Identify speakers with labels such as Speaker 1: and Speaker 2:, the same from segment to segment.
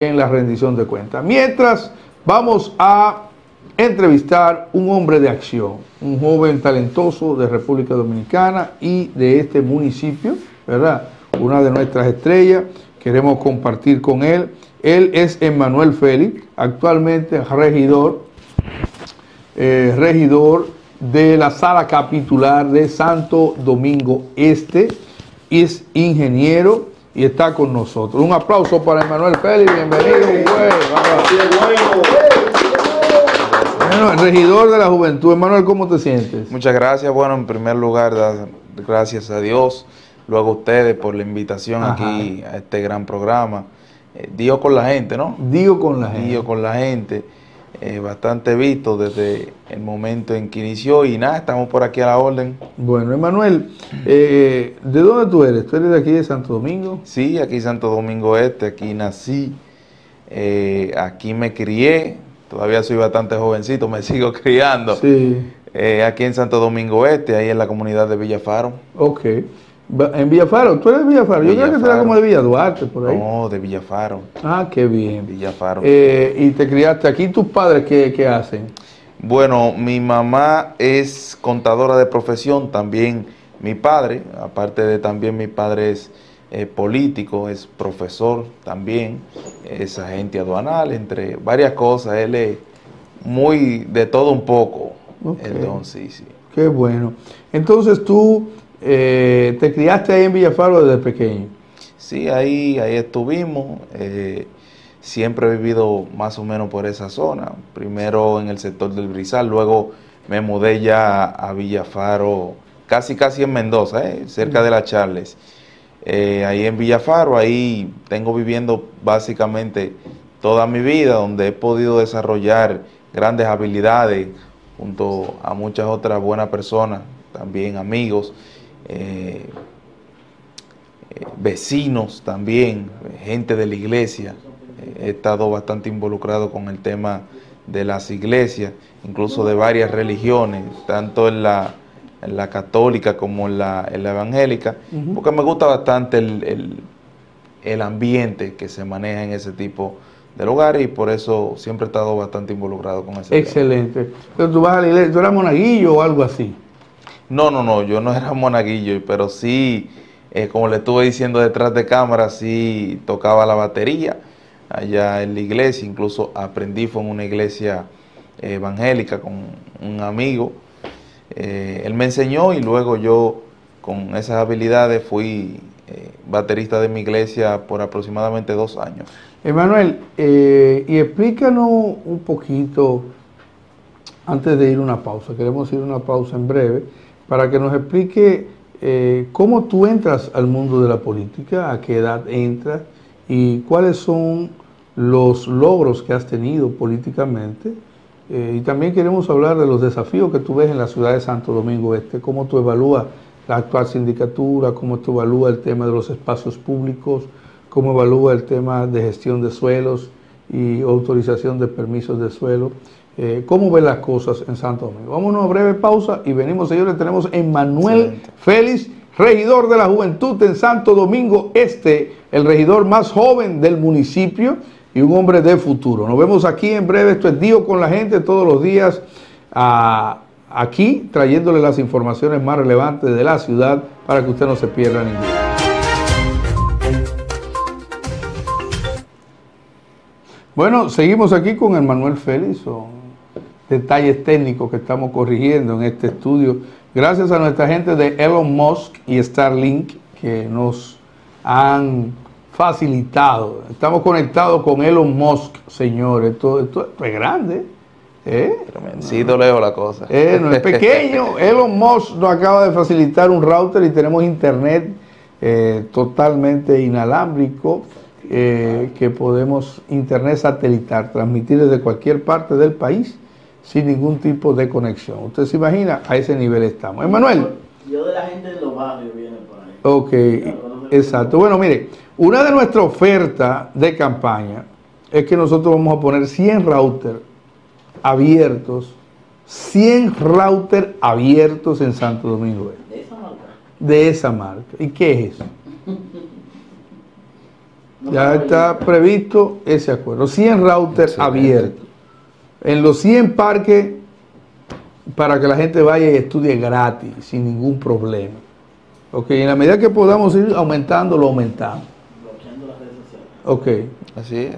Speaker 1: en la rendición de cuentas. Mientras vamos a entrevistar un hombre de acción, un joven talentoso de República Dominicana y de este municipio, ¿verdad? Una de nuestras estrellas, queremos compartir con él. Él es Emanuel Félix, actualmente regidor, eh, regidor de la sala capitular de Santo Domingo Este, es ingeniero y está con nosotros. Un aplauso para Emanuel Félix, bienvenido. Bueno, el regidor de la juventud, Emanuel, ¿cómo te sientes?
Speaker 2: Muchas gracias. Bueno, en primer lugar, gracias a Dios, luego a ustedes por la invitación aquí a este gran programa. Eh, Dios con la gente, ¿no?
Speaker 1: Dios con la gente.
Speaker 2: Dios con la gente. Eh, bastante visto desde el momento en que inició y nada, estamos por aquí a la orden.
Speaker 1: Bueno, Emanuel, eh, ¿de dónde tú eres? ¿Tú eres de aquí de Santo Domingo?
Speaker 2: Sí, aquí Santo Domingo Este, aquí nací, eh, aquí me crié, todavía soy bastante jovencito, me sigo criando. Sí. aquí en Santo Domingo Este, ahí en la comunidad de Villafaro.
Speaker 1: Ok. En Villafaro, tú eres de Villafaro. Yo creo que eres como de Villa Duarte, por ahí.
Speaker 2: No, de Villafaro.
Speaker 1: Ah, qué bien.
Speaker 2: Villafaro.
Speaker 1: Eh, y te criaste aquí. ¿Tus padres qué, qué, hacen?
Speaker 2: Bueno, mi mamá es contadora de profesión, también mi padre, aparte de también mi padre es eh, político, es profesor también, es agente aduanal, entre varias cosas. Él es muy de todo un poco. Entonces, sí.
Speaker 1: Qué bueno. Entonces tú eh, ¿Te criaste ahí en Villafaro desde pequeño?
Speaker 2: Sí, ahí, ahí estuvimos. Eh, siempre he vivido más o menos por esa zona. Primero en el sector del Brizal, luego me mudé ya a Villafaro, casi casi en Mendoza, eh, cerca de la Charles. ahí en Villafaro, ahí tengo viviendo básicamente toda mi vida, donde he podido desarrollar grandes habilidades junto a muchas otras buenas personas, también amigos. Eh, eh, vecinos también, gente de la iglesia. Eh, he estado bastante involucrado con el tema de las iglesias, incluso de varias religiones, tanto en la, en la católica como en la, en la evangélica, porque me gusta bastante el, el, ambiente que se maneja en ese tipo de lugares y por eso siempre he estado bastante involucrado con ese
Speaker 1: Excelente. Pero tú vas a la iglesia, tú eras monaguillo o algo así.
Speaker 2: No, no, no, yo no era monaguillo, pero sí, eh, como le estuve diciendo detrás de cámara, sí tocaba la batería allá en la iglesia, incluso aprendí, fue en una iglesia eh, evangélica con un amigo. Eh, él me enseñó y luego yo con esas habilidades fui baterista de mi iglesia por aproximadamente dos años.
Speaker 1: Emanuel, y explícanos un poquito, antes de ir a una pausa, queremos ir a una pausa en breve, para que nos explique eh, cómo tú entras al mundo de la política, a qué edad entras y cuáles son los logros que has tenido políticamente. Eh, y también queremos hablar de los desafíos que tú ves en la ciudad de Santo Domingo Este, cómo tú evalúas la actual sindicatura, cómo tú evalúas el tema de los espacios públicos, cómo evalúa el tema de gestión de suelos y autorización de permisos de suelo. Eh, cómo ven las cosas en Santo Domingo. Vamos a una breve pausa y venimos, señores. Tenemos a Emmanuel Félix, regidor de la juventud en Santo Domingo Este, el regidor más joven del municipio y un hombre de futuro. Nos vemos aquí en breve. Esto es Dios con la gente todos los días. aquí trayéndole las informaciones más relevantes de la ciudad para que usted no se pierda ninguna. Bueno, seguimos aquí con Emmanuel Félix, detalles técnicos que estamos corrigiendo en este estudio. Gracias a nuestra gente de Elon Musk y Starlink que nos han facilitado. Estamos conectados con Elon Musk, señores. Esto, esto, es grande. ¿eh?
Speaker 2: Sí, leo la cosa.
Speaker 1: Eh, no es pequeño. Elon Musk nos acaba de facilitar un router y tenemos internet eh, totalmente inalámbrico. Eh, que podemos internet satelital, transmitir desde cualquier parte del país sin ningún tipo de conexión. Usted se imagina, a ese nivel estamos. Emanuel.
Speaker 3: Yo de la gente de los barrios viene por ahí.
Speaker 1: Ok, exacto. Bueno, mire, una de nuestras ofertas de campaña es que nosotros vamos a poner 100 routers abiertos, 100 routers abiertos en Santo Domingo.
Speaker 3: ¿De esa marca?
Speaker 1: De esa marca. ¿Y qué es eso?
Speaker 3: No
Speaker 1: Ya
Speaker 3: está
Speaker 1: previsto ese acuerdo. 100 routers abiertos. En los 100 parques para que la gente vaya y estudie gratis, sin ningún problema. Ok, en la medida que podamos ir aumentando, lo aumentamos.
Speaker 3: bloqueando las redes sociales.
Speaker 1: Ok,
Speaker 2: Así es.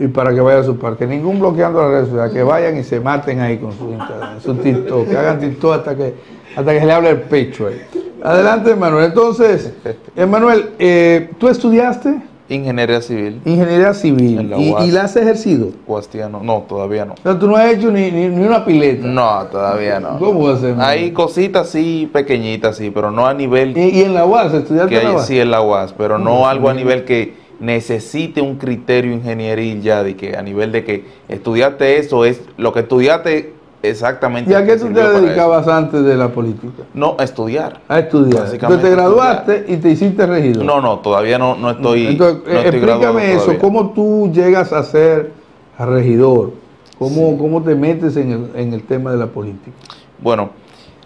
Speaker 1: y para que vaya a su parque. Ningún bloqueando las redes sociales, que vayan y se maten ahí con su Instagram, su TikTok, que hagan TikTok hasta que, hasta que se le hable el pecho ahí. Adelante, Manuel. Entonces, Emanuel, eh, ¿tú estudiaste
Speaker 2: Ingeniería civil.
Speaker 1: ingeniería civil
Speaker 2: En la
Speaker 1: y, y la has ejercido?
Speaker 2: Guastiano. No, todavía no.
Speaker 1: O sea, tú no has hecho ni, ni, ni una pileta.
Speaker 2: No, todavía no.
Speaker 1: ¿Cómo va a ser?
Speaker 2: Hay cositas así pequeñitas, sí, pero no a nivel
Speaker 1: ¿Y, y en la UAS estudiaste en la UAS?
Speaker 2: sí en la UAS, pero no algo a nivel que necesite un criterio ingenieril ya, de que a nivel de que estudiaste eso, es lo que estudiaste exactamente.
Speaker 1: ¿Y a qué tú te dedicabas antes de la política?
Speaker 2: No, a estudiar.
Speaker 1: A estudiar. Entonces te graduaste y te hiciste regidor.
Speaker 2: No, no, todavía no, no estoy.
Speaker 1: Entonces,
Speaker 2: no estoy graduado
Speaker 1: explícame eso,
Speaker 2: todavía.
Speaker 1: ¿cómo tú llegas a ser regidor? ¿Cómo, cómo te metes en el, en el tema de la política?
Speaker 2: Bueno,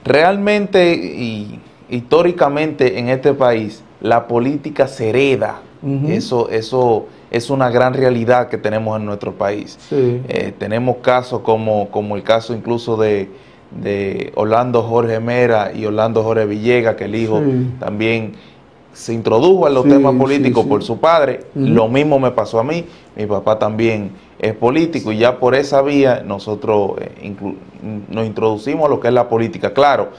Speaker 2: realmente y históricamente en este país la política se hereda. Eso, eso es una gran realidad que tenemos en nuestro país.
Speaker 1: Sí.
Speaker 2: Eh, tenemos casos como, como el caso incluso de, de Orlando Jorge Mera y Orlando Jorge Villega, que el hijo
Speaker 1: Sí.
Speaker 2: también se introdujo en los
Speaker 1: Sí,
Speaker 2: temas políticos
Speaker 1: sí.
Speaker 2: por su padre. Lo mismo me pasó a mí. Mi papá también es político y ya por esa vía nosotros eh, nos introducimos a lo que es la política. Claro,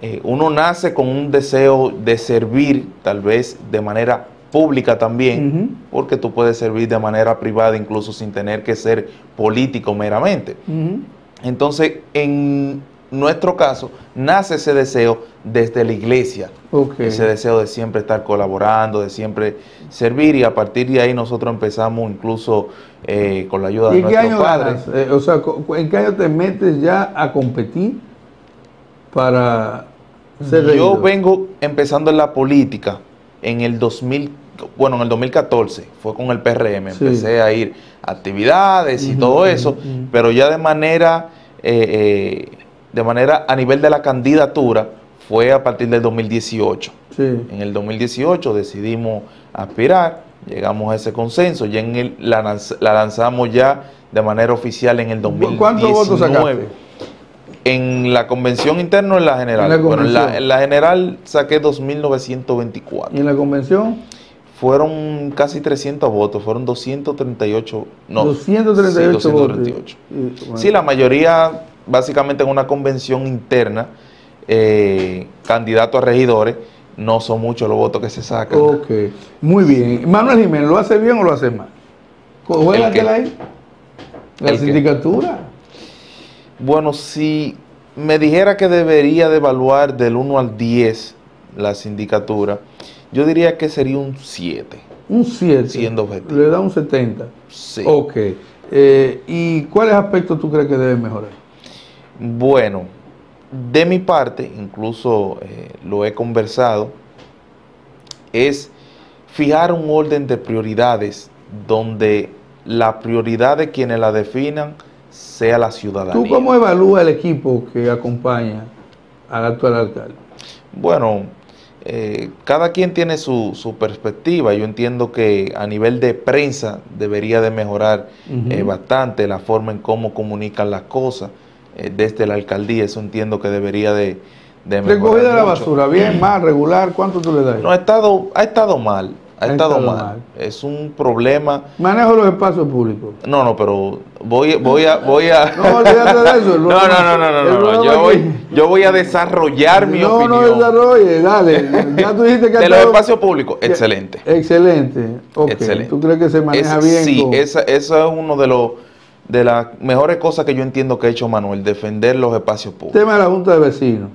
Speaker 2: eh, uno nace con un deseo de servir, tal vez de manera pública también, porque tú puedes servir de manera privada incluso sin tener que ser político meramente. Entonces, en nuestro caso, nace ese deseo desde la iglesia, ese deseo de siempre estar colaborando, de siempre servir y a partir de ahí nosotros empezamos incluso eh, con la ayuda
Speaker 1: ¿Y
Speaker 2: de nuestros padres.
Speaker 1: Eh, o sea, ¿en qué año te metes ya a competir para ser
Speaker 2: Yo vengo empezando en la política en el 2000, bueno, en el 2014, fue con el PRM,
Speaker 1: Sí.
Speaker 2: empecé a ir a actividades y todo eso, pero ya de manera, eh, eh, de manera a nivel de la candidatura fue a partir del 2018.
Speaker 1: Sí.
Speaker 2: En el 2018 decidimos aspirar, llegamos a ese consenso, ya en el, la, la lanzamos ya de manera oficial en el 2019.
Speaker 1: ¿Cuántos votos sacaste?
Speaker 2: En la convención interna o en la general.
Speaker 1: En la
Speaker 2: bueno, en la, en la general saqué 2.924.
Speaker 1: ¿Y en la convención?
Speaker 2: Fueron casi 300 votos, fueron 238. No,
Speaker 1: 238
Speaker 2: sí,
Speaker 1: votos.
Speaker 2: 238.
Speaker 1: Y, bueno,
Speaker 2: Sí, la mayoría, básicamente en una convención interna, eh, candidato a regidores, no son muchos los votos que se sacan.
Speaker 1: Ok, muy bien. Manuel Jiménez, ¿lo hace bien o lo hace mal? Juégatela ahí. La
Speaker 2: ¿El qué? Bueno, si me dijera que debería de evaluar del 1 al 10 la sindicatura, yo diría que sería un 7.
Speaker 1: Un 7.
Speaker 2: Siendo objetivo.
Speaker 1: Le da un 70.
Speaker 2: Sí.
Speaker 1: Ok. Eh, ¿Y cuáles aspectos tú crees que deben mejorar?
Speaker 2: Bueno, de mi parte, incluso eh, lo he conversado, es fijar un orden de prioridades donde la prioridad de quienes la definan sea la ciudadanía.
Speaker 1: ¿Tú cómo evalúas el equipo que acompaña al actual alcalde?
Speaker 2: Bueno, eh, cada quien tiene su, su perspectiva. Yo entiendo que a nivel de prensa debería de mejorar eh, bastante la forma en cómo comunican las cosas eh, desde la alcaldía. Eso entiendo que debería de, de mejorar.
Speaker 1: Recogida de la
Speaker 2: mucho.
Speaker 1: basura, bien, mal, regular, ¿cuánto tú le das?
Speaker 2: No, ha estado, ha estado mal. Ha,
Speaker 1: Ha
Speaker 2: estado,
Speaker 1: estado
Speaker 2: mal.
Speaker 1: mal.
Speaker 2: Es un problema.
Speaker 1: Manejo los espacios públicos.
Speaker 2: No, no, pero voy, voy a, voy a.
Speaker 1: No, olvídate de eso. el
Speaker 2: No, no, no, no, no, no, no. Yo voy, yo voy a desarrollar mi
Speaker 1: no,
Speaker 2: opinión.
Speaker 1: no desarrolle, dale. Ya tú dijiste que
Speaker 2: de los espacios públicos, excelente.
Speaker 1: Excelente. Ok.
Speaker 2: Excelente.
Speaker 1: ¿Tú crees que se maneja
Speaker 2: Es-
Speaker 1: bien?
Speaker 2: Sí,
Speaker 1: con-
Speaker 2: esa, esa es uno de los de las mejores cosas que yo entiendo que ha hecho Manuel, defender los espacios públicos.
Speaker 1: Tema de la Junta de Vecinos.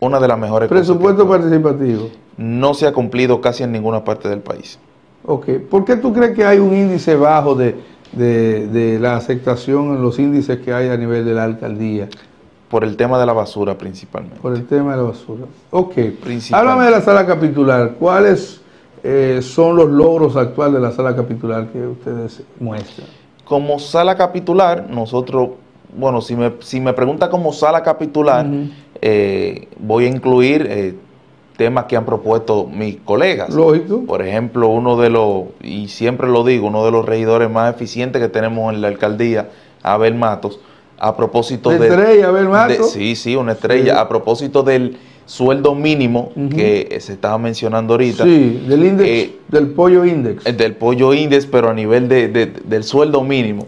Speaker 2: Una de las mejores
Speaker 1: Presupuesto
Speaker 2: cosas
Speaker 1: participativo.
Speaker 2: no se ha cumplido casi en ninguna parte del país.
Speaker 1: Ok. ¿Por qué tú crees que hay un índice bajo de, de- de la aceptación en los índices que hay a nivel de la alcaldía
Speaker 2: Por el tema de la basura principalmente.
Speaker 1: por el tema de la basura? Ok. Háblame de la sala capitular. ¿Cuáles eh, son los logros actuales de la sala capitular que ustedes muestran?
Speaker 2: Como sala capitular, nosotros, bueno, si me, si me pregunta como sala capitular, eh, voy a incluir eh, temas que han propuesto mis colegas.
Speaker 1: Lógico.
Speaker 2: Por ejemplo, uno de los, y siempre lo digo, uno de los regidores más eficientes que tenemos en la alcaldía, Abel Matos, a propósito
Speaker 1: de... estrella, Abel Matos.
Speaker 2: sí, sí, una estrella. A propósito del sueldo mínimo que se estaba mencionando ahorita.
Speaker 1: Sí, del índice, eh, del pollo index.
Speaker 2: Del pollo index, pero a nivel de, del sueldo mínimo.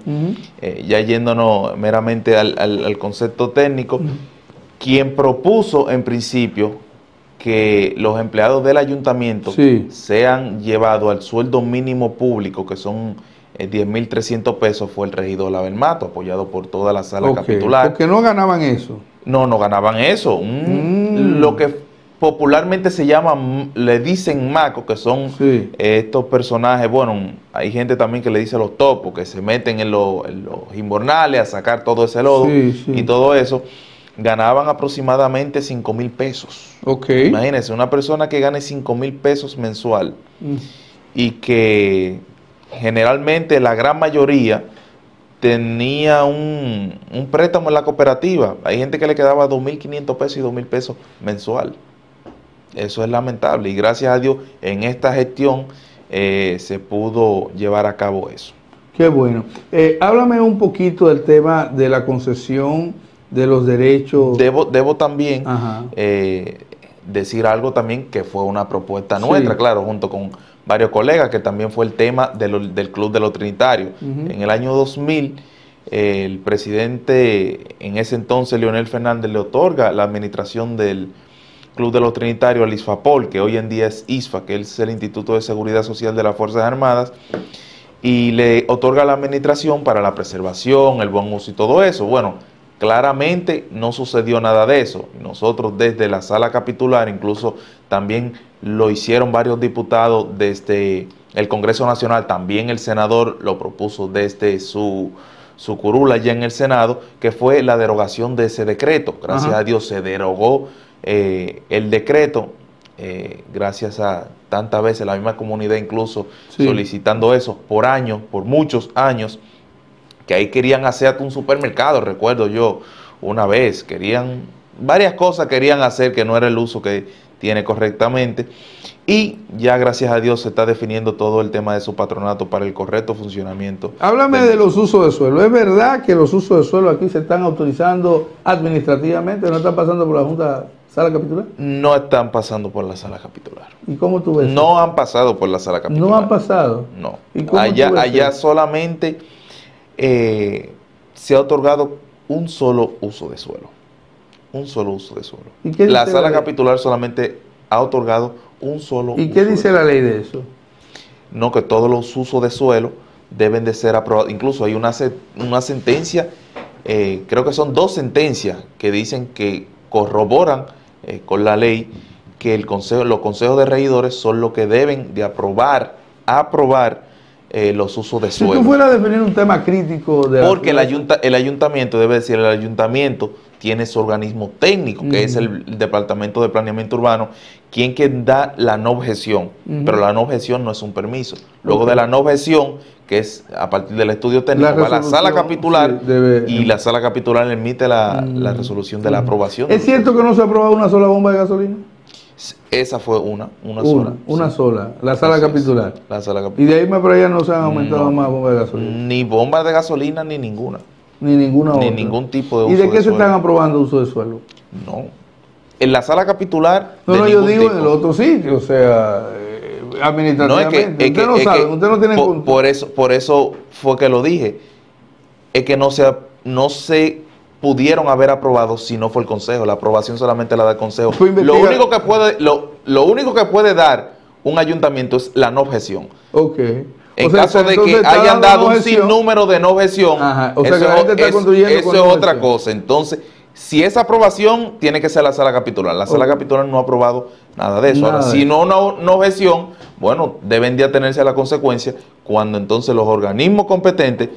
Speaker 2: Eh, ya yéndonos meramente al, concepto técnico, quien propuso en principio que los empleados del ayuntamiento sean llevados al sueldo mínimo público, que son 10.300 eh, pesos, fue el regidor Label Mato, apoyado por toda la sala capitular.
Speaker 1: Porque no ganaban eso.
Speaker 2: No, no ganaban eso. Mm. Lo que popularmente se llama, le dicen macos, que son estos personajes, bueno, hay gente también que le dice los topos, que se meten en, los inbornales a sacar todo ese lodo y todo eso ganaban aproximadamente 5 mil pesos.
Speaker 1: Ok.
Speaker 2: Imagínense, una persona que gane 5 mil pesos mensual mm. y que generalmente la gran mayoría tenía un, préstamo en la cooperativa. Hay gente que le quedaba 2.500 pesos y 2.000 pesos mensual. Eso es lamentable y gracias a Dios en esta gestión eh, se pudo llevar a cabo eso.
Speaker 1: Qué bueno. Eh, háblame un poquito del tema de la concesión de los derechos.
Speaker 2: Debo, debo también eh, decir algo también que fue una propuesta nuestra, claro, junto con varios colegas, que también fue el tema del Club de los Trinitarios. En el año 2000, el presidente, en ese entonces, Leonel Fernández, le otorga la administración del Club de los Trinitarios al ISFAPOL, que hoy en día es ISFA, que es el Instituto de Seguridad Social de las Fuerzas Armadas, y le otorga la administración para la preservación, el buen uso y todo eso. Bueno, Claramente no sucedió nada de eso. Nosotros desde la sala capitular, incluso también lo hicieron varios diputados desde el Congreso Nacional, también el senador lo propuso desde su, su curula ya en el Senado, que fue la derogación de ese decreto. Gracias a Dios se derogó eh, el decreto, eh, gracias a tantas veces la misma comunidad incluso solicitando eso por años, por muchos años que ahí querían hacer un supermercado, recuerdo yo una vez, querían, varias cosas querían hacer que no era el uso que tiene correctamente. Y ya gracias a Dios se está definiendo todo el tema de su patronato para el correcto funcionamiento.
Speaker 1: Háblame de los usos de suelo. ¿Es verdad que los usos de suelo aquí se están autorizando administrativamente? ¿No están pasando por la Junta Sala Capitular?
Speaker 2: No están pasando por la Sala Capitular.
Speaker 1: ¿Y cómo tú ves?
Speaker 2: No han pasado por la Sala Capitular.
Speaker 1: ¿No han pasado?
Speaker 2: No. allá allá solamente eh, se ha otorgado un solo uso de suelo. Un solo uso de suelo. la sala capitular solamente ha otorgado un solo
Speaker 1: ¿Y qué dice la ley de eso?
Speaker 2: No, que todos los usos de suelo deben de ser aprobados. Incluso hay una, una sentencia, eh, creo que son dos sentencias que dicen que corroboran eh, con la ley que el consejo, los consejos de regidores son los que deben de aprobar, aprobar eh, los usos de suelo.
Speaker 1: Si tú fueras a definir un tema crítico de
Speaker 2: Porque el, el ayuntamiento, debe decir, el ayuntamiento tiene su organismo técnico, que es el, Departamento de Planeamiento Urbano, quien que da la no objeción, pero la no objeción no es un permiso. Luego de la no objeción, que es a partir del estudio técnico, va a la sala capitular y la sala capitular emite la, la resolución de la aprobación.
Speaker 1: ¿Es cierto que no se ha aprobado una sola bomba de gasolina?
Speaker 2: Esa fue una,
Speaker 1: una, sola. Una sola, la sala capitular.
Speaker 2: la sala capitular.
Speaker 1: Y de ahí más para allá no se han aumentado más bombas de gasolina.
Speaker 2: Ni bombas de gasolina ni ninguna.
Speaker 1: Ni ninguna
Speaker 2: Ni ningún tipo de
Speaker 1: uso ¿Y de qué se están aprobando uso de suelo?
Speaker 2: No. En la sala capitular.
Speaker 1: No, no, yo digo en el otro sitio, o sea, eh, administrativamente.
Speaker 2: usted no sabe, usted no tiene por, por, eso, por eso fue que lo dije. Es que no se, no se pudieron haber aprobado si no fue el Consejo. La aprobación solamente la da el Consejo. Lo único, que puede, lo, lo, único que puede dar un ayuntamiento es la no objeción.
Speaker 1: Ok.
Speaker 2: En caso de que hayan dado un sinnúmero de no objeción, eso, es otra cosa. Entonces, si esa aprobación tiene que ser la sala capitular. La sala capitular no ha aprobado nada de eso. Ahora, si no una no objeción, bueno, deben de atenerse a la consecuencia cuando entonces los organismos competentes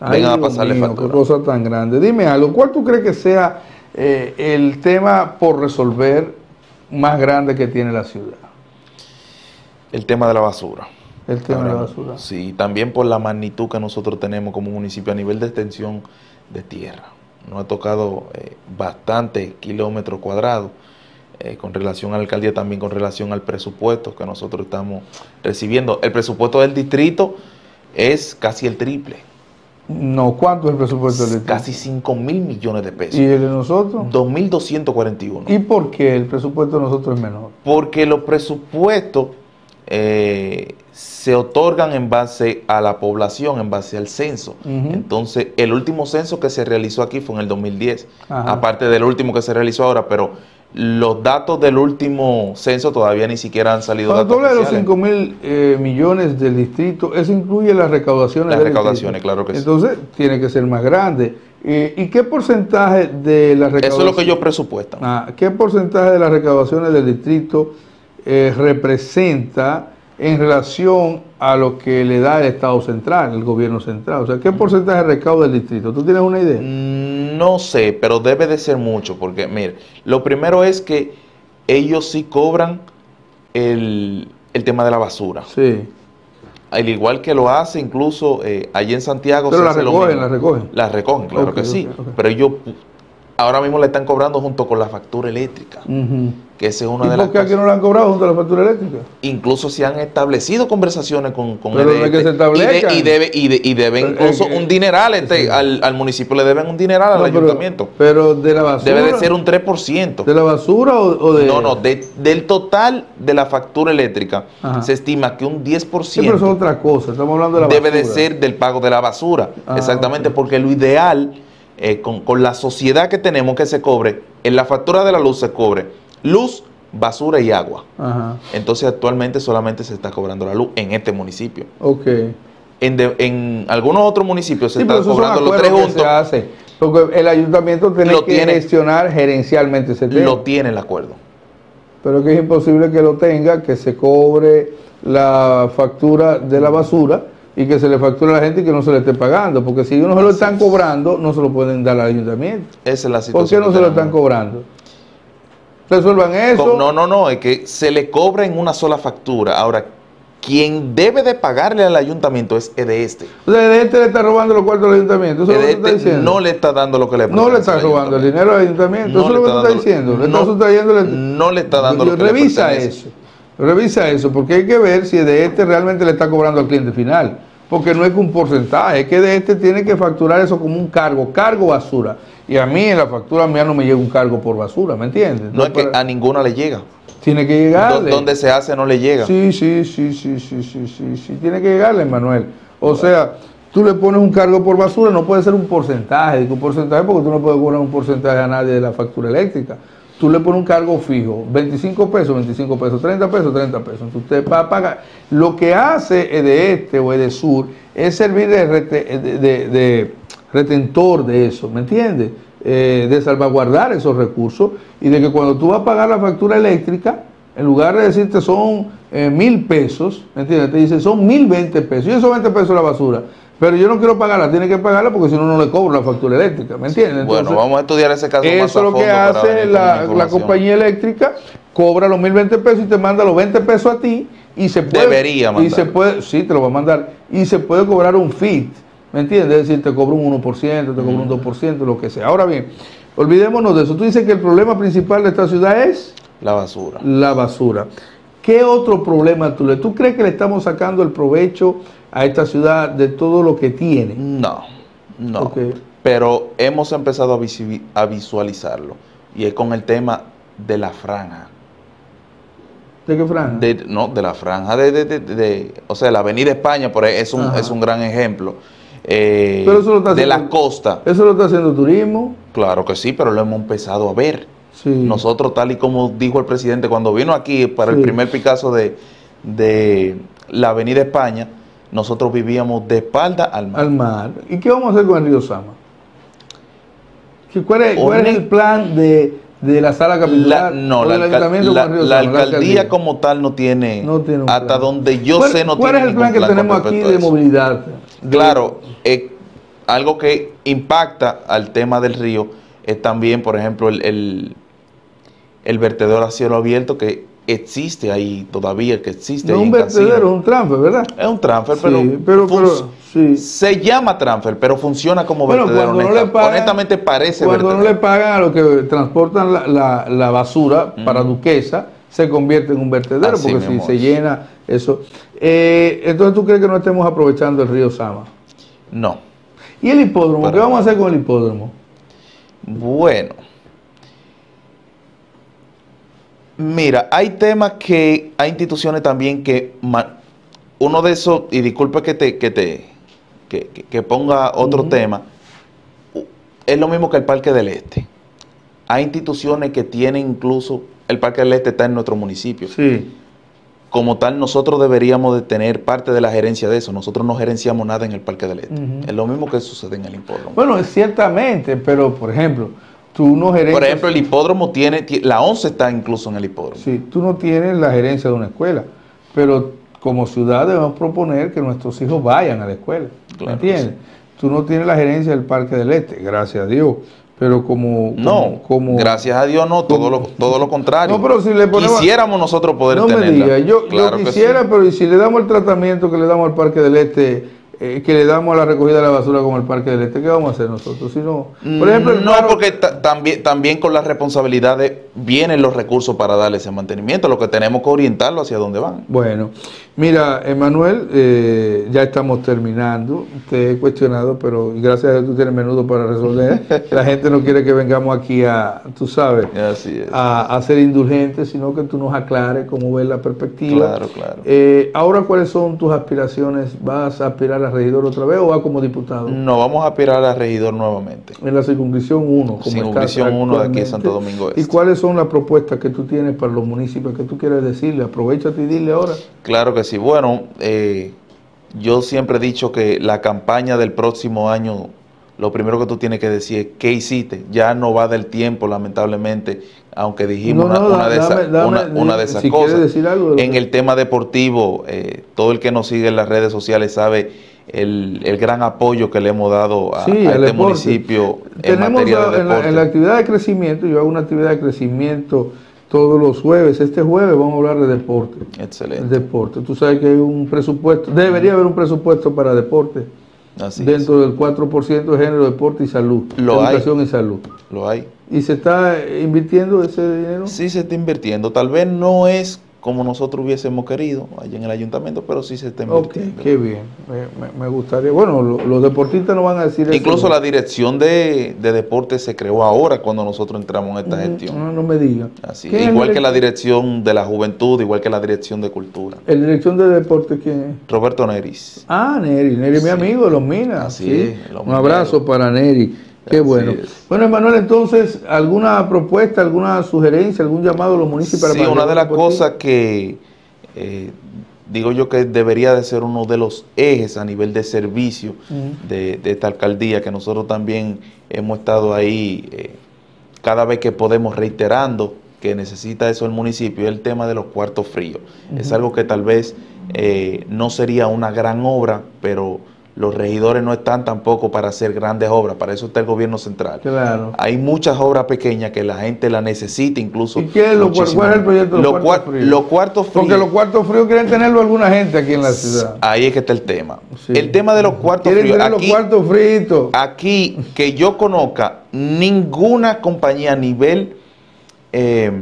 Speaker 1: vengan a pasarle Qué cosa tan grande. Dime algo, ¿cuál tú crees que sea eh, el tema por resolver más grande que tiene la ciudad?
Speaker 2: El tema de la basura.
Speaker 1: El tema de la basura.
Speaker 2: Sí, también por la magnitud que nosotros tenemos como municipio a nivel de extensión de tierra. Nos ha tocado eh, bastantes kilómetros cuadrados eh, con relación a la alcaldía, también con relación al presupuesto que nosotros estamos recibiendo. El presupuesto del distrito es casi el triple.
Speaker 1: No, ¿cuánto es el presupuesto del distrito?
Speaker 2: Casi 5 mil millones de pesos.
Speaker 1: ¿Y el de nosotros?
Speaker 2: 2.241.
Speaker 1: ¿Y por qué el presupuesto de nosotros es menor?
Speaker 2: Porque los presupuestos eh, se otorgan en base a la población, en base al censo. Entonces, el último censo que se realizó aquí fue en el 2010,
Speaker 1: Ajá.
Speaker 2: aparte del último que se realizó ahora, pero los datos del último censo todavía ni siquiera han salido.
Speaker 1: Cuando
Speaker 2: datos
Speaker 1: de los
Speaker 2: oficiales.
Speaker 1: 5 mil eh, millones del distrito, eso incluye las recaudaciones
Speaker 2: Las
Speaker 1: del
Speaker 2: recaudaciones,
Speaker 1: distrito.
Speaker 2: claro que sí.
Speaker 1: Entonces, tiene que ser más grande. Eh, ¿Y qué porcentaje de las recaudaciones?
Speaker 2: Eso es lo que ellos presupuestan.
Speaker 1: Ah, ¿Qué porcentaje de las recaudaciones del distrito eh, representa en relación a lo que le da el Estado central, el gobierno central? O sea, ¿qué porcentaje recauda el distrito? ¿Tú tienes una idea?
Speaker 2: Mm, No sé, pero debe de ser mucho, porque mire, lo primero es que ellos sí cobran el, el tema de la basura.
Speaker 1: Sí.
Speaker 2: Al igual que lo hace incluso eh, allí en Santiago.
Speaker 1: Pero
Speaker 2: se
Speaker 1: la
Speaker 2: hace lo
Speaker 1: recogen,
Speaker 2: mismo.
Speaker 1: la recogen.
Speaker 2: La recogen, claro que sí. Pero ellos ahora mismo le están cobrando junto con la factura eléctrica, que esa es una
Speaker 1: ¿Y
Speaker 2: de las
Speaker 1: por qué aquí no la han cobrado junto a la factura eléctrica?
Speaker 2: Incluso se han establecido conversaciones con, con
Speaker 1: Pero es que se
Speaker 2: y, de-
Speaker 1: establezcan.
Speaker 2: y, debe, y, de- y deben
Speaker 1: Pero
Speaker 2: incluso un dineral este,
Speaker 1: sí.
Speaker 2: al, al municipio, le deben un dineral al
Speaker 1: No,
Speaker 2: ayuntamiento.
Speaker 1: Pero, de la basura.
Speaker 2: Debe de ser un 3%.
Speaker 1: ¿De la basura o, o de.?
Speaker 2: No, no, de- del total de la factura eléctrica
Speaker 1: Ajá.
Speaker 2: se estima que un 10%
Speaker 1: Sí, pero eso es otra cosa. Estamos hablando de la
Speaker 2: debe de
Speaker 1: basura.
Speaker 2: ser del pago de la basura.
Speaker 1: Ah,
Speaker 2: Exactamente, porque lo ideal, eh, con, con la sociedad que tenemos que se cobre, en la factura de la luz se cobre luz, basura y agua.
Speaker 1: Ajá.
Speaker 2: Entonces actualmente solamente se está cobrando la luz en este municipio.
Speaker 1: Ok.
Speaker 2: En, de- en algunos otros municipios se
Speaker 1: Sí, son
Speaker 2: cobrando los tres juntos.
Speaker 1: se hace. Porque el ayuntamiento tiene
Speaker 2: Lo
Speaker 1: que
Speaker 2: tiene.
Speaker 1: gestionar gerencialmente ese tema.
Speaker 2: Lo tiene el acuerdo.
Speaker 1: pero que es imposible que lo tenga, que se cobre la factura de la basura y que se le facture a la gente y que no se le esté pagando. Porque si no se lo están cobrando, no se lo pueden dar al ayuntamiento.
Speaker 2: Esa es la
Speaker 1: ¿Por
Speaker 2: situación.
Speaker 1: qué no se lo están cobrando? Resuelvan eso.
Speaker 2: No, no, no, es que se le cobra en una sola factura. Ahora, quien debe de pagarle al ayuntamiento es EDESTE.
Speaker 1: O sea, de este le está robando los cuartos al ayuntamiento. Eso es lo que estás
Speaker 2: EDESTE
Speaker 1: diciendo.
Speaker 2: no le está dando lo que le
Speaker 1: No le está robando el dinero al ayuntamiento.
Speaker 2: No
Speaker 1: eso es lo que
Speaker 2: está
Speaker 1: diciendo. Le
Speaker 2: no-
Speaker 1: está sustrayéndole-
Speaker 2: no le está dando lo que le
Speaker 1: Revisa eso. Revisa eso, porque hay que ver si de este realmente le está cobrando al cliente final. Porque no es que un porcentaje, es que de este tiene que facturar eso como un cargo, cargo basura. Y a mí en la factura mía no me llega un cargo por basura, ¿me entiendes?
Speaker 2: No es que a ninguna le llega.
Speaker 1: Tiene que llegarle.
Speaker 2: Donde se hace no le llega.
Speaker 1: Sí, sí, sí, sí, sí, sí, sí, sí, tiene que llegarle, Manuel. O sea, tú le pones un cargo por basura, no puede ser un porcentaje, digo, un porcentaje porque tú no puedes cobrar un porcentaje a nadie de la factura eléctrica. Tú le pones un cargo fijo, 25 pesos, 25 pesos, 30 pesos, 30 pesos. Entonces usted va a pagar. Lo que hace de este o de sur es servir de retentor de eso, ¿me entiendes? Eh, de salvaguardar esos recursos y de que cuando tú vas a pagar la factura eléctrica, en lugar de decirte son eh, mil pesos, ¿me entiendes? Te dice son mil veinte pesos. Y esos 20 pesos la basura. Pero yo no quiero pagarla, tiene que pagarla porque si no, no le cobro la factura eléctrica, ¿me entiendes?
Speaker 2: bueno,
Speaker 1: Entonces,
Speaker 2: vamos a estudiar ese caso más
Speaker 1: eso
Speaker 2: a
Speaker 1: es lo
Speaker 2: fondo
Speaker 1: que hace la, la compañía eléctrica, cobra los 1020 pesos y te manda los 20 pesos a ti y se puede...
Speaker 2: Debería
Speaker 1: Y se
Speaker 2: mandar.
Speaker 1: puede, sí, te lo va a mandar. Y se puede cobrar un FIT, ¿me entiendes? Es decir, te cobra un 1%, te cobra un 2%, lo que sea. Ahora bien, olvidémonos de eso. Tú dices que el problema principal de esta ciudad es
Speaker 2: La basura.
Speaker 1: la basura. ¿Qué otro problema tú le... ¿Tú crees que le estamos sacando el provecho a esta ciudad de todo lo que tiene?
Speaker 2: No, no. Pero hemos empezado a, visi- a visualizarlo. Y es con el tema de la franja.
Speaker 1: ¿De qué franja?
Speaker 2: De, no, de la franja de, de- de- de- o sea, la Avenida España por ahí es un,
Speaker 1: Ajá.
Speaker 2: es un gran ejemplo. Eh,
Speaker 1: Pero eso lo está
Speaker 2: de
Speaker 1: haciendo-
Speaker 2: la costa,
Speaker 1: Eso lo está haciendo turismo.
Speaker 2: claro que sí, pero lo hemos empezado a ver.
Speaker 1: Sí.
Speaker 2: Nosotros, tal y como dijo el presidente cuando vino aquí para
Speaker 1: Sí.
Speaker 2: el primer Picasso de, de la Avenida España, nosotros vivíamos de espalda al mar.
Speaker 1: al mar. ¿Y qué vamos a hacer con el río Sama? ¿Qué- ¿Cuál es, cuál el plan de, de la sala capital?
Speaker 2: La, no, la, alcal- la- alcaldía como tal no tiene,
Speaker 1: No tiene un
Speaker 2: hasta
Speaker 1: plan.
Speaker 2: donde yo
Speaker 1: ¿Cuál-
Speaker 2: sé no
Speaker 1: ¿Cuál
Speaker 2: tiene
Speaker 1: es el plan que
Speaker 2: ningún
Speaker 1: tenemos aquí de movilidad?
Speaker 2: Claro, eh, algo que impacta al tema del río es también, por ejemplo, el, el, el vertedor a cielo abierto que existe ahí todavía, que existe
Speaker 1: No
Speaker 2: ahí
Speaker 1: un vertedero, es un transfer, ¿verdad?
Speaker 2: Es un transfer,
Speaker 1: Sí,
Speaker 2: pero,
Speaker 1: pero- pero- sí.
Speaker 2: se llama transfer, pero funciona como
Speaker 1: Bueno,
Speaker 2: vertedero.
Speaker 1: cuando no le pagan-
Speaker 2: honestamente parece
Speaker 1: Cuando no le pagan a los que transportan la, la- la basura para Duquesa, se convierte en un vertedero,
Speaker 2: Así
Speaker 1: porque si se
Speaker 2: es.
Speaker 1: llena eso. Eh, entonces, ¿tú crees que no estemos aprovechando el río Sama?
Speaker 2: No.
Speaker 1: ¿Y el hipódromo? ¿Qué vamos a hacer con el hipódromo?
Speaker 2: Bueno. Mira, hay temas que, hay instituciones también que, uno de esos, y disculpa que te, que te, que, ponga otro tema, es lo mismo que el Parque del Este. Hay instituciones que tienen incluso, el Parque del Este está en nuestro municipio.
Speaker 1: Sí.
Speaker 2: Como tal, nosotros deberíamos de tener parte de la gerencia de eso. Nosotros no gerenciamos nada en el Parque del Este. Es lo mismo que sucede en el hipódromo.
Speaker 1: Bueno, ciertamente, pero por ejemplo, tú no gerencias.
Speaker 2: Por ejemplo, el hipódromo tiene, ti- la 11 está incluso en el hipódromo.
Speaker 1: Sí, tú no tienes la gerencia de una escuela, pero como ciudad debemos proponer que nuestros hijos vayan a la escuela.
Speaker 2: Claro
Speaker 1: ¿Me entiendes? Tú no tienes la gerencia del Parque del Este, gracias a Dios, pero como...
Speaker 2: No,
Speaker 1: como,
Speaker 2: gracias a Dios no, todo lo, todo lo contrario.
Speaker 1: No, pero si le ponemos-
Speaker 2: Quisiéramos nosotros poder
Speaker 1: No me
Speaker 2: tenerla.
Speaker 1: digas, yo, yo
Speaker 2: Claro que
Speaker 1: quisiera,
Speaker 2: sí.
Speaker 1: pero ¿y si le damos el tratamiento que le damos al Parque del Este, eh, que le damos a la recogida de la basura como el Parque del Este, ¿qué vamos a hacer nosotros? Si no, por ejemplo, el
Speaker 2: no,
Speaker 1: paro-
Speaker 2: porque ta- también, también con las responsabilidades vienen los recursos para darle ese mantenimiento. Lo que tenemos que orientarlo hacia dónde van.
Speaker 1: Bueno, mira, Emanuel, eh, ya estamos terminando. Te he cuestionado, pero gracias a Dios tú tienes menudo para resolver. La gente no quiere que vengamos aquí a, tú sabes,
Speaker 2: Así es.
Speaker 1: a, a ser indulgentes, sino que tú nos aclares cómo ves la perspectiva.
Speaker 2: Claro, claro.
Speaker 1: Eh, ahora, ¿cuáles son tus aspiraciones? ¿Vas a aspirar a regidor otra vez o vas como diputado?
Speaker 2: No, vamos a aspirar a regidor nuevamente.
Speaker 1: En la circunscripción 1, como
Speaker 2: Circunscripción
Speaker 1: estás
Speaker 2: 1 de aquí de. Santo Domingo Este.
Speaker 1: ¿Y cuáles son las propuestas que tú tienes para los municipios que tú quieres decirle? Aprovechate y dile ahora.
Speaker 2: Claro que sí. Bueno, eh, yo siempre he dicho que la campaña del próximo año, lo primero que tú tienes que decir es qué hiciste. Ya no va del tiempo, lamentablemente, aunque dijimos
Speaker 1: No, no,
Speaker 2: una, una de
Speaker 1: dame-
Speaker 2: esas,
Speaker 1: dame-
Speaker 2: una, de esas
Speaker 1: si
Speaker 2: cosas.
Speaker 1: quieres decir algo de lo
Speaker 2: en
Speaker 1: que-
Speaker 2: el tema deportivo, eh, todo el que nos sigue en las redes sociales sabe el, el gran apoyo que le hemos dado a,
Speaker 1: Sí,
Speaker 2: a
Speaker 1: al
Speaker 2: este
Speaker 1: deporte.
Speaker 2: municipio en
Speaker 1: Tenemos
Speaker 2: materia de
Speaker 1: en, la, en la actividad de crecimiento, yo hago una actividad de crecimiento todos los jueves. Este jueves vamos a hablar de deporte. El
Speaker 2: Excelente.
Speaker 1: deporte. Tú sabes que hay un presupuesto, debería haber un presupuesto para deporte
Speaker 2: Así es.
Speaker 1: dentro del 4% de género, deporte y salud.
Speaker 2: Lo hay.
Speaker 1: educación y salud.
Speaker 2: Lo hay.
Speaker 1: ¿Y se está invirtiendo ese dinero?
Speaker 2: Sí se está invirtiendo. Tal vez no es como nosotros hubiésemos querido allá en el ayuntamiento, pero sí se está invirtiendo.
Speaker 1: qué bien. Me, gustaría. Bueno, lo- los deportistas no van a decir eso.
Speaker 2: Incluso la dirección de, de deportes se creó ahora cuando nosotros entramos en esta gestión.
Speaker 1: No, no me diga.
Speaker 2: Así,
Speaker 1: ¿Quién es
Speaker 2: igual que la dirección de la juventud, igual que la dirección de cultura.
Speaker 1: El dirección de deporte, ¿quién es?
Speaker 2: Roberto Neris.
Speaker 1: Ah, Neri. Neri es mi
Speaker 2: Sí.
Speaker 1: amigo de los Minas.
Speaker 2: Así
Speaker 1: sí.
Speaker 2: es,
Speaker 1: Un abrazo para Neri. Qué bueno. Bueno, Emanuel, entonces, ¿alguna propuesta, alguna sugerencia, algún llamado a los municipios
Speaker 2: Sí,
Speaker 1: para
Speaker 2: una de las cosas que eh, digo yo que debería de ser uno de los ejes a nivel de servicio de esta alcaldía, que nosotros también hemos estado ahí eh, cada vez que podemos reiterando que necesita eso el municipio, es el tema de los cuartos fríos. Es algo que tal vez eh, no sería una gran obra, pero los regidores no están tampoco para hacer grandes obras, para eso está el gobierno central.
Speaker 1: Claro.
Speaker 2: Hay muchas obras pequeñas que la gente la necesita incluso.
Speaker 1: ¿Y qué es lo
Speaker 2: muchísimo.
Speaker 1: cuál es el proyecto de los
Speaker 2: Los
Speaker 1: cuartos fríos?
Speaker 2: Los cuartos fríos.
Speaker 1: Porque los cuartos fríos quieren tenerlo alguna gente aquí en la ciudad.
Speaker 2: Ahí es que está el tema.
Speaker 1: Sí.
Speaker 2: El tema de los cuartos
Speaker 1: Quieren
Speaker 2: fríos.
Speaker 1: tener los
Speaker 2: Aquí,
Speaker 1: cuartos fritos.
Speaker 2: aquí, que yo conozca, ninguna compañía a nivel, eh,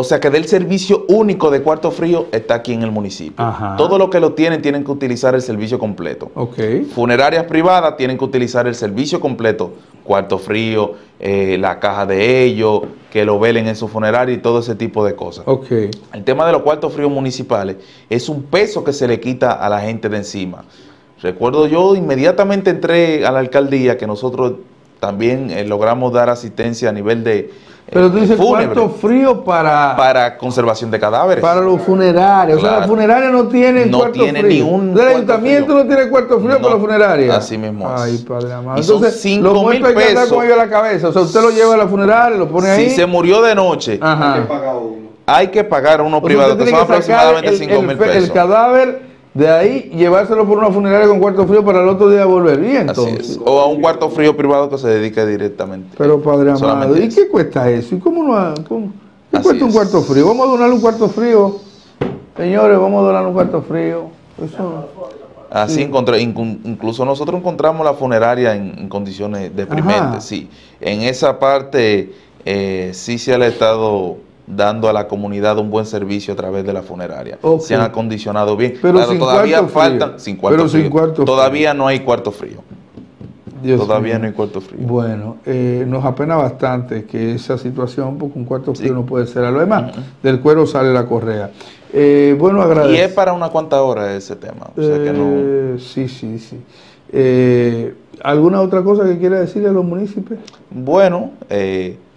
Speaker 2: o sea, que del servicio único de cuarto frío está aquí en el municipio.
Speaker 1: Ajá.
Speaker 2: Todos los que lo tienen tienen que utilizar el servicio completo.
Speaker 1: Ok.
Speaker 2: Funerarias privadas tienen que utilizar el servicio completo, cuarto frío, eh, la caja de ellos, que lo velen en su funeraria y todo ese tipo de cosas.
Speaker 1: Ok.
Speaker 2: El tema de los cuartos fríos municipales es un peso que se le quita a la gente de encima. Recuerdo yo, inmediatamente entré a la alcaldía que nosotros también eh, logramos dar asistencia a nivel de
Speaker 1: Pero tú dices
Speaker 2: fúnebre
Speaker 1: cuarto frío para,
Speaker 2: para conservación de cadáveres.
Speaker 1: para los funerarios. O sea,
Speaker 2: Claro.
Speaker 1: las funerarias no tienen
Speaker 2: No
Speaker 1: cuarto
Speaker 2: tiene
Speaker 1: frío.
Speaker 2: ni un
Speaker 1: El
Speaker 2: cuarto
Speaker 1: ayuntamiento
Speaker 2: frío.
Speaker 1: no tiene cuarto frío
Speaker 2: No.
Speaker 1: para las funerarias.
Speaker 2: Así mismo es.
Speaker 1: Ay, padre amado.
Speaker 2: Y son
Speaker 1: Entonces,
Speaker 2: cinco
Speaker 1: los
Speaker 2: mil
Speaker 1: muertos hay que andar con ellos a la cabeza. O sea, usted lo lleva a la funeraria, lo pone ahí.
Speaker 2: si se murió de noche,
Speaker 1: Ajá.
Speaker 3: Hay que pagar uno.
Speaker 2: hay que pagar uno
Speaker 1: O sea,
Speaker 2: privado, que son aproximadamente
Speaker 1: el-
Speaker 2: 5 mil
Speaker 1: el, fe-
Speaker 2: pesos.
Speaker 1: El cadáver de ahí, llevárselo por una funeraria con cuarto frío para el otro día volver. Bien,
Speaker 2: Así
Speaker 1: entonces.
Speaker 2: es. O a un cuarto frío privado que se dedique directamente.
Speaker 1: Pero padre amado, ¿y qué cuesta eso? ¿Y cómo no ha- cómo? ¿Y ¿Cuánto cuesta un cuarto frío? Vamos a donar un cuarto frío. Señores, vamos a donar un cuarto frío. Eso.
Speaker 2: Así incluso nosotros encontramos la funeraria en, condiciones deprimentes, sí. En esa parte eh, sí se le ha estado dando a la comunidad un buen servicio a través de la funeraria. Se han acondicionado bien.
Speaker 1: Pero todavía faltan
Speaker 2: sin cuarto frío. todavía no hay cuarto frío. todavía no hay cuarto frío.
Speaker 1: Bueno, eh, nos apena bastante que esa situación, porque un cuarto frío no puede ser a lo demás. Del cuero sale la correa.
Speaker 2: Eh, bueno, agradezco. Y es para una cuanta hora ese tema.
Speaker 1: Eh, sí, sí, sí. Eh, ¿Alguna otra cosa que quiera decirle a los municipios?
Speaker 2: Bueno,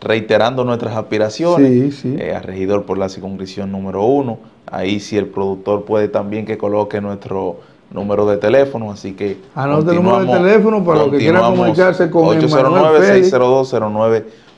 Speaker 2: reiterando nuestras aspiraciones, sí, a regidor por la circunscripción número uno. Ahí si el productor puede también que coloque nuestro número de teléfono, así que...
Speaker 1: Anote el número de teléfono para los que quieran comunicarse con
Speaker 2: 809 602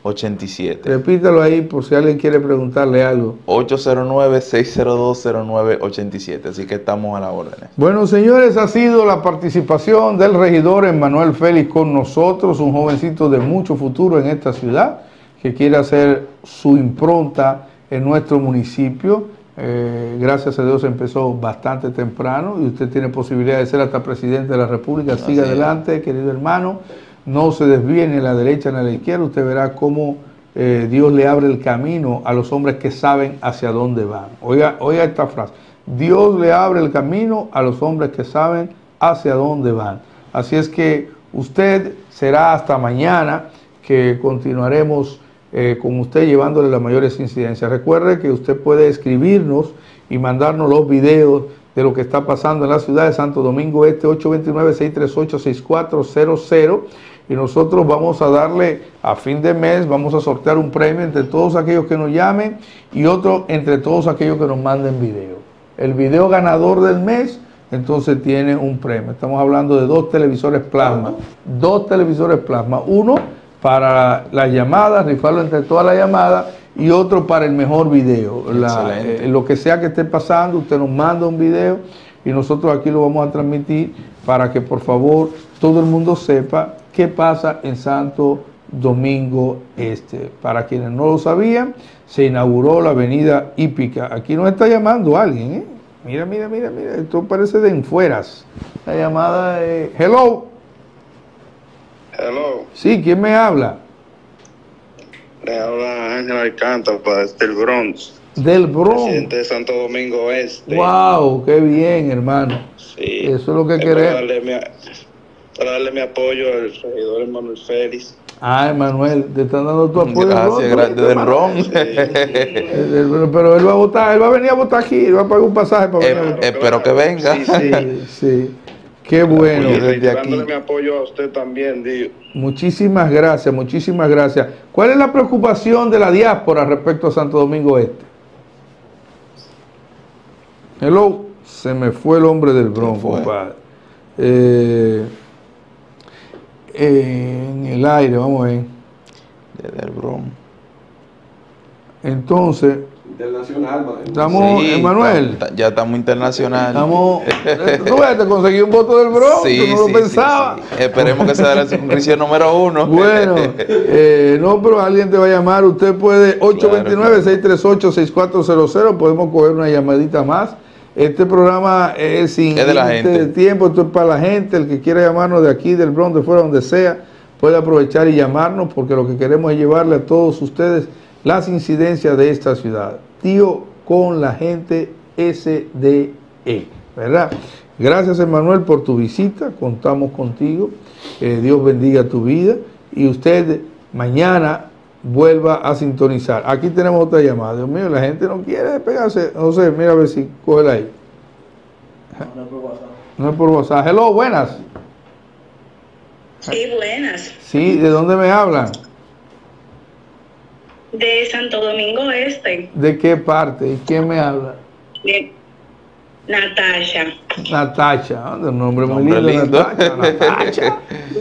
Speaker 2: 87.
Speaker 1: Repítalo ahí por si alguien quiere preguntarle algo.
Speaker 2: 809-602-0987. Así que estamos a la orden.
Speaker 1: Bueno, señores, ha sido la participación del regidor Emanuel Félix con nosotros, un jovencito de mucho futuro en esta ciudad que quiere hacer su impronta en nuestro municipio. Eh, gracias a Dios empezó bastante temprano y usted tiene posibilidad de ser hasta presidente de la República. Siga adelante, querido hermano no se desvíe ni a la derecha ni a la izquierda, usted verá cómo eh, Dios le abre el camino a los hombres que saben hacia dónde van. Oiga, oiga esta frase, Dios le abre el camino a los hombres que saben hacia dónde van. Así es que usted será hasta mañana que continuaremos eh, con usted llevándole las mayores incidencias. Recuerde que usted puede escribirnos y mandarnos los videos de lo que está pasando en la ciudad de Santo Domingo Este, 829-638-6400 y nosotros vamos a darle a fin de mes, vamos a sortear un premio entre todos aquellos que nos llamen y otro entre todos aquellos que nos manden video. El video ganador del mes entonces tiene un premio. Estamos hablando de dos televisores plasma, dos televisores plasma, uno para las llamadas, rifarlo entre todas las llamadas y otro para el mejor video. Eh, lo que sea que esté pasando, usted nos manda un video y nosotros aquí lo vamos a transmitir para que por favor todo el mundo sepa qué pasa en Santo Domingo Este. Para quienes no lo sabían, se inauguró la avenida hípica. Aquí nos está llamando alguien, ¿eh? Mira, mira, mira, mira, esto parece de enfueras. La llamada de... Hello.
Speaker 4: Hello.
Speaker 1: Sí, ¿quién me habla?
Speaker 4: Le habla Ángel Alcántara desde el Bronx.
Speaker 1: Del Bronx.
Speaker 4: Presidente de Santo Domingo Este.
Speaker 1: ¡Wow! ¡Qué bien, hermano! Sí. Eso es lo que queremos
Speaker 4: para darle mi apoyo al regidor Emanuel Félix.
Speaker 1: Ah, Emanuel, te están dando tu apoyo.
Speaker 2: Gracias, gracias, del Bronx.
Speaker 1: Pero él va a votar, él va a venir a votar aquí, él va a pagar un pasaje para
Speaker 2: eh, venir. espero que venga.
Speaker 1: Sí, sí, sí. Qué bueno.
Speaker 4: Y desde aquí. mi apoyo a usted también, Dios.
Speaker 1: Muchísimas gracias, muchísimas gracias. ¿Cuál es la preocupación de la diáspora respecto a Santo Domingo Este? Hello, se me fue el hombre del Bronx, compadre. Eh, en el aire, vamos a ver.
Speaker 2: Desde el Bronx.
Speaker 1: Entonces,
Speaker 3: Internacional,
Speaker 1: Estamos, Emanuel.
Speaker 2: ya estamos internacional.
Speaker 1: Estamos. Tú ves, te conseguí un voto del Bronx, sí, no lo pensaba.
Speaker 2: Esperemos que sea la circunscripción número uno.
Speaker 1: Bueno, eh, no, pero alguien te va a llamar. Usted puede, 829-638-6400. Podemos coger una llamadita más. Este programa es sin
Speaker 2: es de, la gente.
Speaker 1: de tiempo, esto es para la gente, el que quiera llamarnos de aquí, del Bronx, de fuera, donde sea, puede aprovechar y llamarnos porque lo que queremos es llevarle a todos ustedes las incidencias de esta ciudad. Tío con la gente SDE, ¿verdad? Gracias, Emanuel, por tu visita. Contamos contigo. Dios bendiga tu vida. Y usted mañana vuelva a sintonizar. Aquí tenemos otra llamada. Dios mío, la gente no quiere despegarse. No sé, mira a ver si coge ahí. No es por WhatsApp. No es por WhatsApp. Hello, buenas.
Speaker 5: Sí, buenas.
Speaker 1: Sí, ¿de dónde me hablan?
Speaker 5: De Santo Domingo Este.
Speaker 1: ¿De qué parte? ¿Y quién me habla?
Speaker 5: De Natasha.
Speaker 1: Natasha, un nombre muy lindo. Natasha.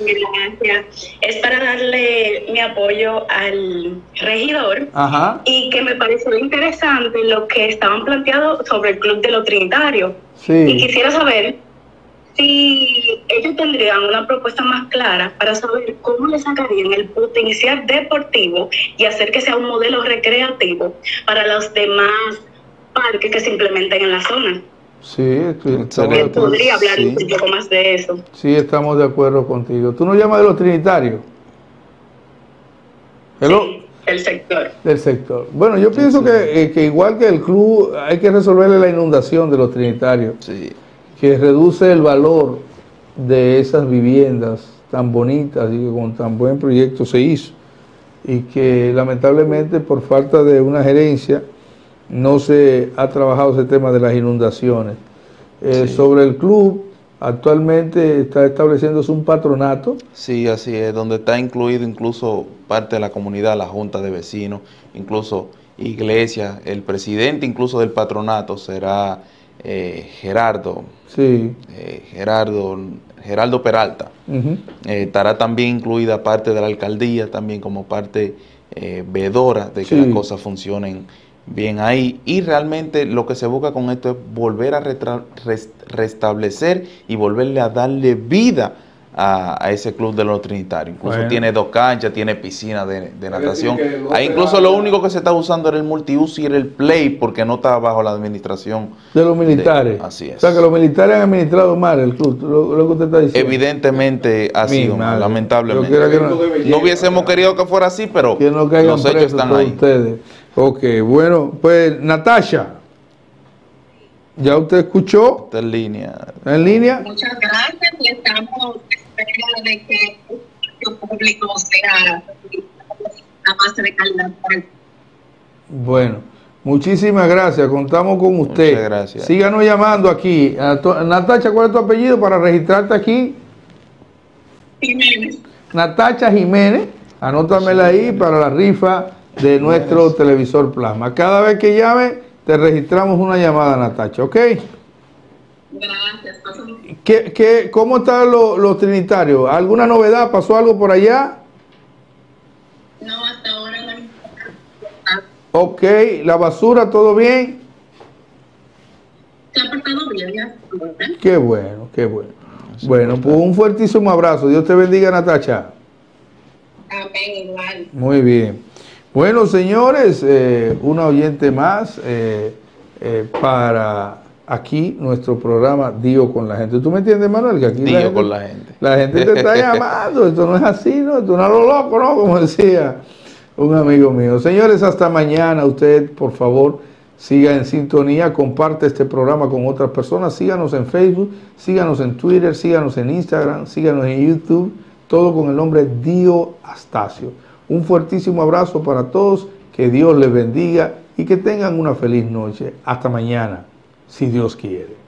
Speaker 5: Gracias. Es para darle mi apoyo al regidor
Speaker 1: Ajá.
Speaker 5: y que me pareció interesante lo que estaban planteando sobre el Club de los Trinitarios.
Speaker 1: Sí.
Speaker 5: Y quisiera saber si ellos tendrían una propuesta más clara para saber cómo le sacarían el potencial deportivo y hacer que sea un modelo recreativo para los demás parques que se implementen en la zona.
Speaker 1: Sí, estoy,
Speaker 5: Él podría hablar
Speaker 2: sí.
Speaker 5: un poco más de eso.
Speaker 1: sí, estamos de acuerdo contigo. ¿Tú no llamas de los trinitarios? Hello.
Speaker 5: Sí, el sector.
Speaker 1: Del sector. Bueno, yo pienso que, eh, que igual que el club, hay que resolverle la inundación de los trinitarios,
Speaker 2: Sí.
Speaker 1: Que reduce el valor de esas viviendas tan bonitas y que con tan buen proyecto se hizo. Y que lamentablemente por falta de una gerencia no se ha trabajado ese tema de las inundaciones. Eh,
Speaker 2: Sí.
Speaker 1: Sobre el club, actualmente está estableciéndose un patronato.
Speaker 2: Sí, así es, donde está incluido incluso parte de la comunidad, la junta de vecinos, incluso iglesia, el presidente incluso del patronato será eh, Gerardo,
Speaker 1: Sí.
Speaker 2: eh, Gerardo, Gerardo Peralta. Eh, estará también incluida parte de la alcaldía, también como parte eh, vedora de que
Speaker 1: Sí.
Speaker 2: las cosas funcionen bien ahí. Y realmente lo que se busca con esto es volver a restablecer y volverle a darle vida a, a ese club de los trinitarios. Incluso
Speaker 1: Bueno.
Speaker 2: tiene dos canchas, tiene piscina de, de natación. Ahí incluso lo único que se está usando era el multiuso y era el play porque no estaba bajo la administración.
Speaker 1: De los militares.
Speaker 2: De- así es.
Speaker 1: O sea, que los militares han administrado mal el club, lo, lo que usted está diciendo.
Speaker 2: Evidentemente ha
Speaker 1: Mi
Speaker 2: sido,
Speaker 1: madre.
Speaker 2: lamentablemente.
Speaker 1: Que no-
Speaker 2: No hubiésemos querido que fuera así, pero
Speaker 1: Que no caigan
Speaker 2: los hechos están ahí.
Speaker 1: ustedes. Ok, bueno, pues Natasha, ya usted escuchó
Speaker 2: Está en línea.
Speaker 1: ¿Está en línea.
Speaker 5: Muchas gracias y estamos de que el espacio público sea a base de calidad.
Speaker 1: Bueno, muchísimas gracias, contamos con usted.
Speaker 2: Muchas gracias.
Speaker 1: Síganos llamando aquí. Natacha, ¿cuál es tu apellido para registrarte aquí?
Speaker 5: Jiménez.
Speaker 1: Natacha Jiménez, anótamela ahí para la rifa de nuestro televisor plasma. Cada vez que llame, te registramos una llamada, Natacha, ¿ok?
Speaker 5: Gracias.
Speaker 1: ¿Qué, qué, ¿Cómo están los, los trinitarios? ¿Alguna novedad? ¿Pasó algo por allá?
Speaker 5: No, hasta ahora no.
Speaker 1: Ok, la basura, ¿todo bien?
Speaker 5: Se ha portado bien, ya.
Speaker 1: Qué bueno, qué bueno. Bueno, pues un fuertísimo abrazo. Dios te bendiga, Natacha.
Speaker 5: Amén, igual.
Speaker 1: Muy bien. Bueno, señores, eh, una oyente más eh, eh, para aquí nuestro programa Dio con la gente. ¿Tú me entiendes, Manuel? Que aquí gente-
Speaker 2: con la gente.
Speaker 1: La gente te está llamando. Esto no es así, ¿no? Esto no es lo loco, ¿no? Como decía un amigo mío. Señores, hasta mañana. Usted, por favor, siga en sintonía, comparte este programa con otras personas. Síganos en Facebook, síganos en Twitter, síganos en Instagram, síganos en YouTube. Todo con el nombre Dio Astacio. Un fuertísimo abrazo para todos. Que Dios les bendiga y que tengan una feliz noche. Hasta mañana, si Dios quiere.